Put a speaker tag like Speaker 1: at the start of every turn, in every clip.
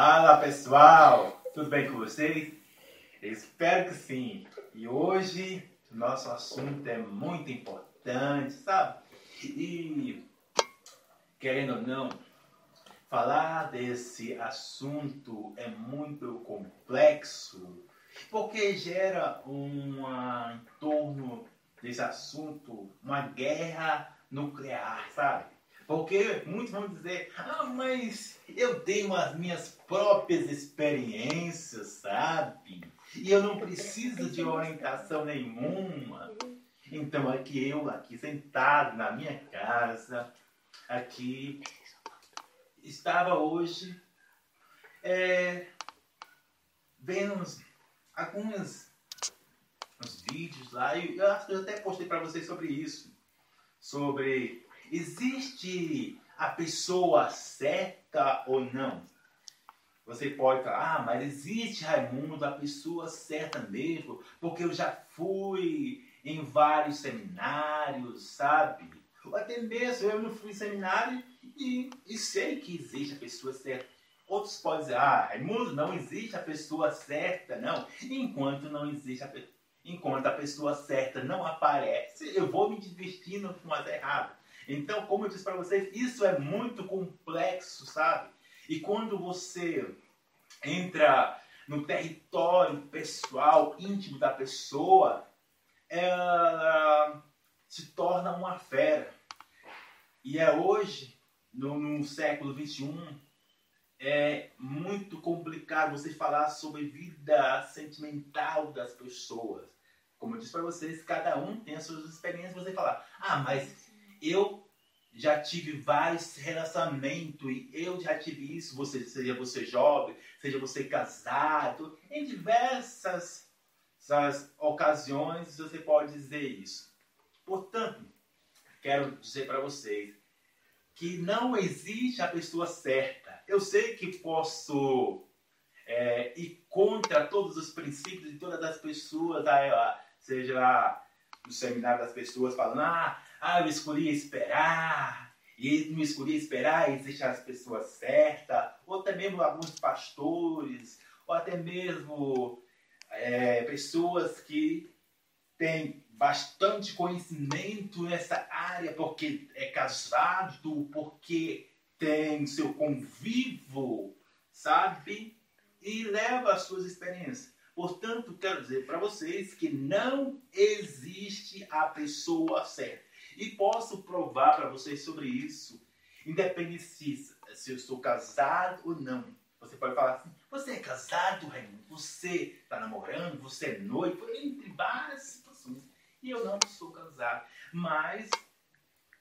Speaker 1: Fala pessoal, tudo bem com vocês? Espero que sim. E hoje nosso assunto é muito importante, sabe? E querendo ou não, falar desse assunto é muito complexo porque gera uma, em torno desse assunto uma guerra nuclear, sabe? Porque muitos vão dizer, ah, mas eu tenho as minhas próprias experiências, sabe? E eu não preciso de orientação nenhuma. Então aqui eu, aqui sentado na minha casa, aqui, estava hoje é, vendo uns, alguns uns vídeos lá, e eu, eu até postei para vocês sobre isso. Sobre Existe a pessoa certa ou não? Você pode falar, ah, mas existe, Raimundo, a pessoa certa mesmo, porque eu já fui em vários seminários, sabe? Ou até mesmo eu não fui em seminário e, e sei que existe a pessoa certa. Outros podem dizer, ah, Raimundo, não existe a pessoa certa, não. Enquanto não existe a, enquanto a pessoa certa não aparece, eu vou me divertindo com as erradas. Então, como eu disse para vocês, isso é muito complexo, sabe? E quando você entra no território pessoal, íntimo da pessoa, ela se torna uma fera. E é hoje, no, no século XXI, é muito complicado você falar sobre vida sentimental das pessoas. Como eu disse para vocês, cada um tem as suas experiências. Você falar, ah, mas eu já tive vários relacionamentos e eu já tive isso, você, seja você jovem, seja você casado, em diversas ocasiões você pode dizer isso. Portanto, quero dizer para vocês que não existe a pessoa certa. Eu sei que posso é, ir contra todos os princípios de todas as pessoas, seja no seminário das pessoas falando, ah, ah, eu escolhi esperar, e não escolhi esperar e deixar as pessoas certas, ou até mesmo alguns pastores, ou até mesmo é, pessoas que têm bastante conhecimento nessa área, porque é casado, porque tem seu convívio, sabe? E leva as suas experiências. Portanto, quero dizer para vocês que não existe a pessoa certa. E posso provar para vocês sobre isso, independente se, se eu estou casado ou não. Você pode falar assim: você é casado, Raimundo? Você está namorando? Você é noivo? Entre várias situações. E eu não sou casado. Mas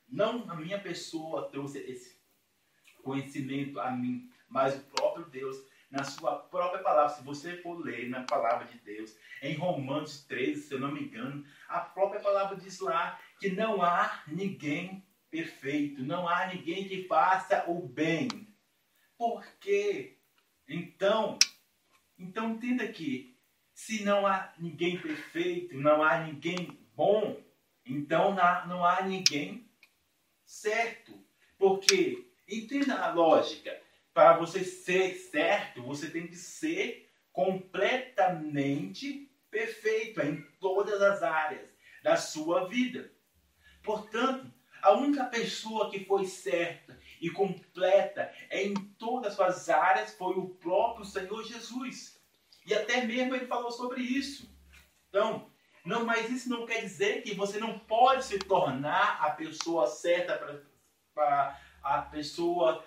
Speaker 1: não a minha pessoa trouxe esse conhecimento a mim, mas o próprio Deus na sua própria palavra. Se você for ler na palavra de Deus, em Romanos 13, se eu não me engano, a própria palavra diz lá que não há ninguém perfeito, não há ninguém que faça o bem. Por quê? Então, então entenda que se não há ninguém perfeito, não há ninguém bom, então não há ninguém certo. Porque, entenda a lógica, para você ser certo, você tem que ser completamente perfeito em todas as áreas da sua vida. Portanto, a única pessoa que foi certa e completa em todas as suas áreas foi o próprio Senhor Jesus. E até mesmo ele falou sobre isso. Então, não, mas isso não quer dizer que você não pode se tornar a pessoa certa para a pessoa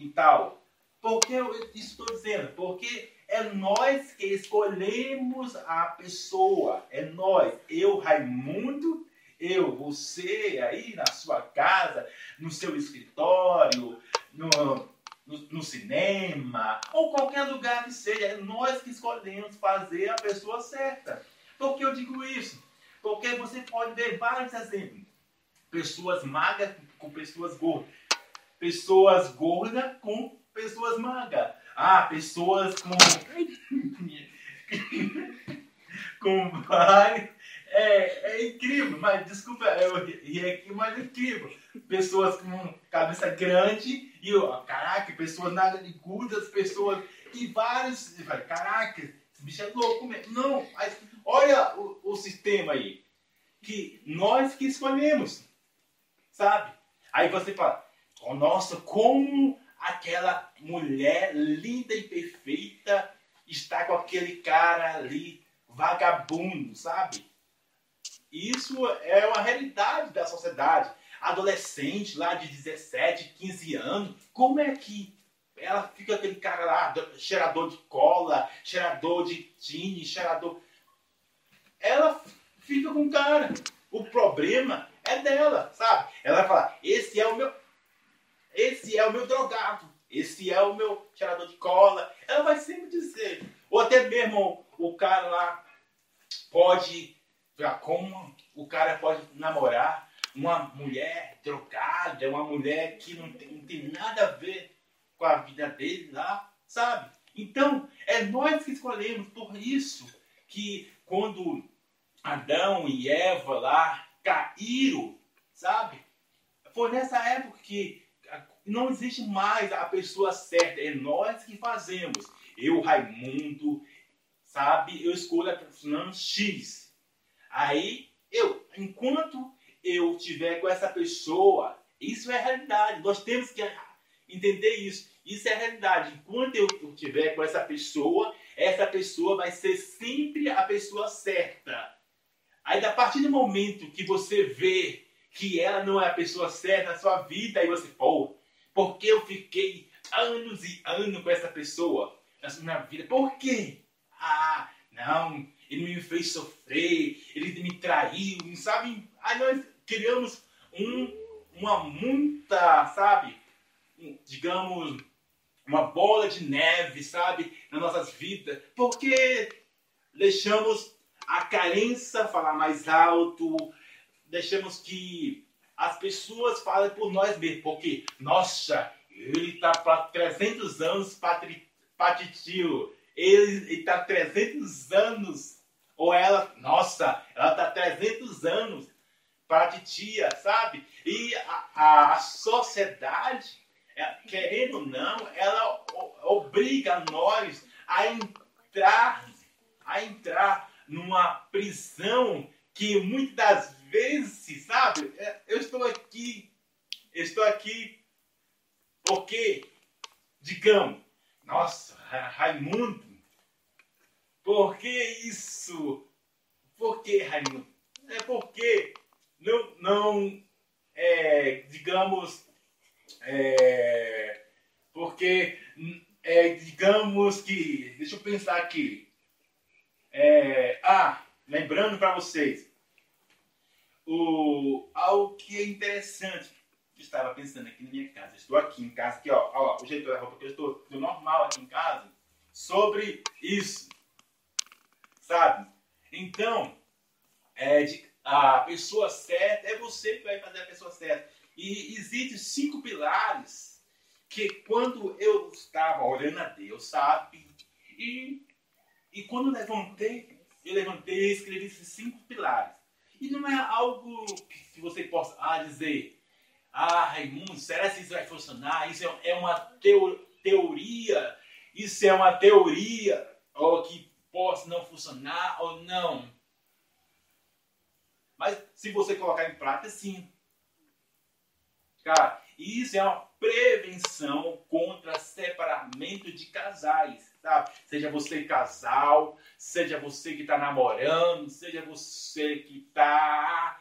Speaker 1: e tal. Por que eu estou dizendo? Porque é nós que escolhemos a pessoa. É nós. Eu, Raimundo, eu, você aí na sua casa, no seu escritório, no, no, no, cinema, ou qualquer lugar que seja, é nós que escolhemos fazer a pessoa certa. Por que eu digo isso? Porque você pode ver vários exemplos. Pessoas magras com pessoas gordas. Pessoas gordas com pessoas magras. Ah, pessoas com. com vários é, é incrível, mas desculpa, eu ri aqui, mas é incrível. Pessoas com cabeça grande e, ó, caraca, pessoas nada de gudas, pessoas e vários. Caraca, esse bicho é louco mesmo. Não, mas olha o, o sistema aí. Que nós que escolhemos, sabe? Aí você fala, nossa, como aquela mulher linda e perfeita está com aquele cara ali vagabundo, sabe? Isso é uma realidade da sociedade. Adolescente lá de 17, 15 anos, como é que ela fica aquele cara lá, cheirador de cola, cheirador de tine, cheirador. Ela fica com o cara. O problema é dela, sabe? Ela vai falar: esse é o meu. Esse é o meu drogado. Esse é o meu cheirador de cola. Ela vai sempre dizer. Ou até mesmo o cara lá pode. Como o cara pode namorar uma mulher drogada, uma mulher que não tem, não tem nada a ver com a vida dele lá, sabe? Então, é nós que escolhemos, por isso que quando Adão e Eva lá caíram, sabe? Foi nessa época que não existe mais a pessoa certa, é nós que fazemos. Eu, Raimundo, sabe? Eu escolho a profissão X. Aí, eu, enquanto eu tiver com essa pessoa, isso é realidade. Nós temos que entender isso. Isso é a realidade. Enquanto eu estiver com essa pessoa, essa pessoa vai ser sempre a pessoa certa. Aí, a partir do momento que você vê que ela não é a pessoa certa na sua vida, aí você, pô, porque eu fiquei anos e anos com essa pessoa na minha vida? Por quê? Ah, não, ele me fez sofrer, ele me traiu, sabe? Aí nós criamos um, uma muita, sabe? digamos, uma bola de neve, sabe, nas nossas vidas, porque deixamos a carência falar mais alto, deixamos que as pessoas falem por nós mesmos, porque, nossa, ele está para 300 anos patitio, ele está 300 anos, ou ela, nossa, ela está 300 anos para titia, sabe? E a, a, sociedade é, querendo ou não, ela obriga nós a entrar, a entrar numa prisão que muitas vezes, sabe, é, eu estou aqui, eu estou aqui porque, digamos, nossa, Raimundo, por que isso? Por que, Raimundo? É porque não, não é, digamos, é, porque, é, digamos que, deixa eu pensar aqui. É, ah, lembrando para vocês, o, algo que é interessante, eu estava pensando aqui na minha casa, estou aqui em casa, aqui ó, ó o jeito da roupa que eu estou, estou normal aqui em casa, sobre isso, sabe? Então, é, de, a pessoa certa é você que vai fazer a pessoa certa. E existem cinco pilares que quando eu estava orando a Deus, sabe? E, e quando levantei, eu levantei e escrevi esses cinco pilares. E não é algo que você possa ah, dizer, ah, Raimundo, será que isso vai funcionar? Isso é, é uma teo, teoria, isso é uma teoria, ou que possa não funcionar ou não. Mas se você colocar em prática, sim. Cara, isso é uma prevenção contra separamento de casais, sabe? Seja você casal, seja você que está namorando, seja você que está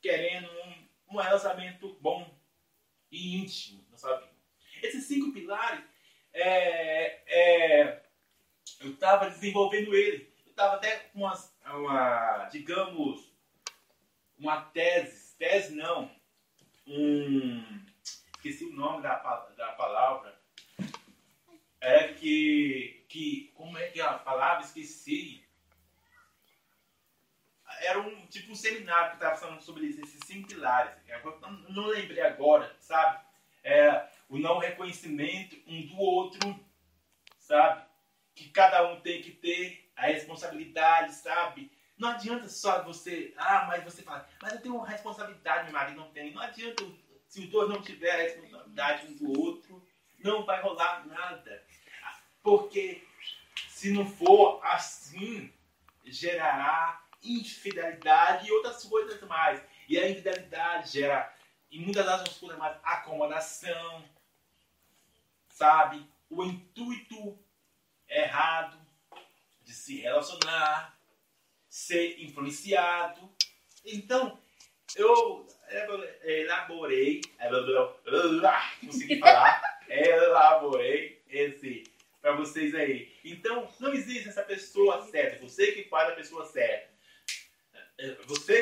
Speaker 1: querendo um, um relacionamento bom e íntimo na sua vida. Esses cinco pilares, é, é, eu estava desenvolvendo ele. Eu estava até com uma, uma, digamos, uma tese, tese não, um. Esqueci o nome da, da palavra. É que, que. Como é que é a palavra? Esqueci. Era um tipo um seminário que estava falando sobre isso, esses cinco pilares. Eu não lembrei agora, sabe? É, o não reconhecimento um do outro, sabe? Que cada um tem que ter a responsabilidade, sabe? Não adianta só você, ah, mas você fala, mas eu tenho uma responsabilidade, meu marido não tem. Não adianta, se os dois não tiverem responsabilidade um do outro, não vai rolar nada. Porque se não for assim, gerará infidelidade e outras coisas mais. E a infidelidade gera, e muitas das coisas mais, acomodação, sabe? O intuito errado de se relacionar, ser influenciado. Então, eu elaborei, consegui falar, elaborei esse para vocês aí. Então, não existe essa pessoa certa. Você que faz a pessoa certa. É, você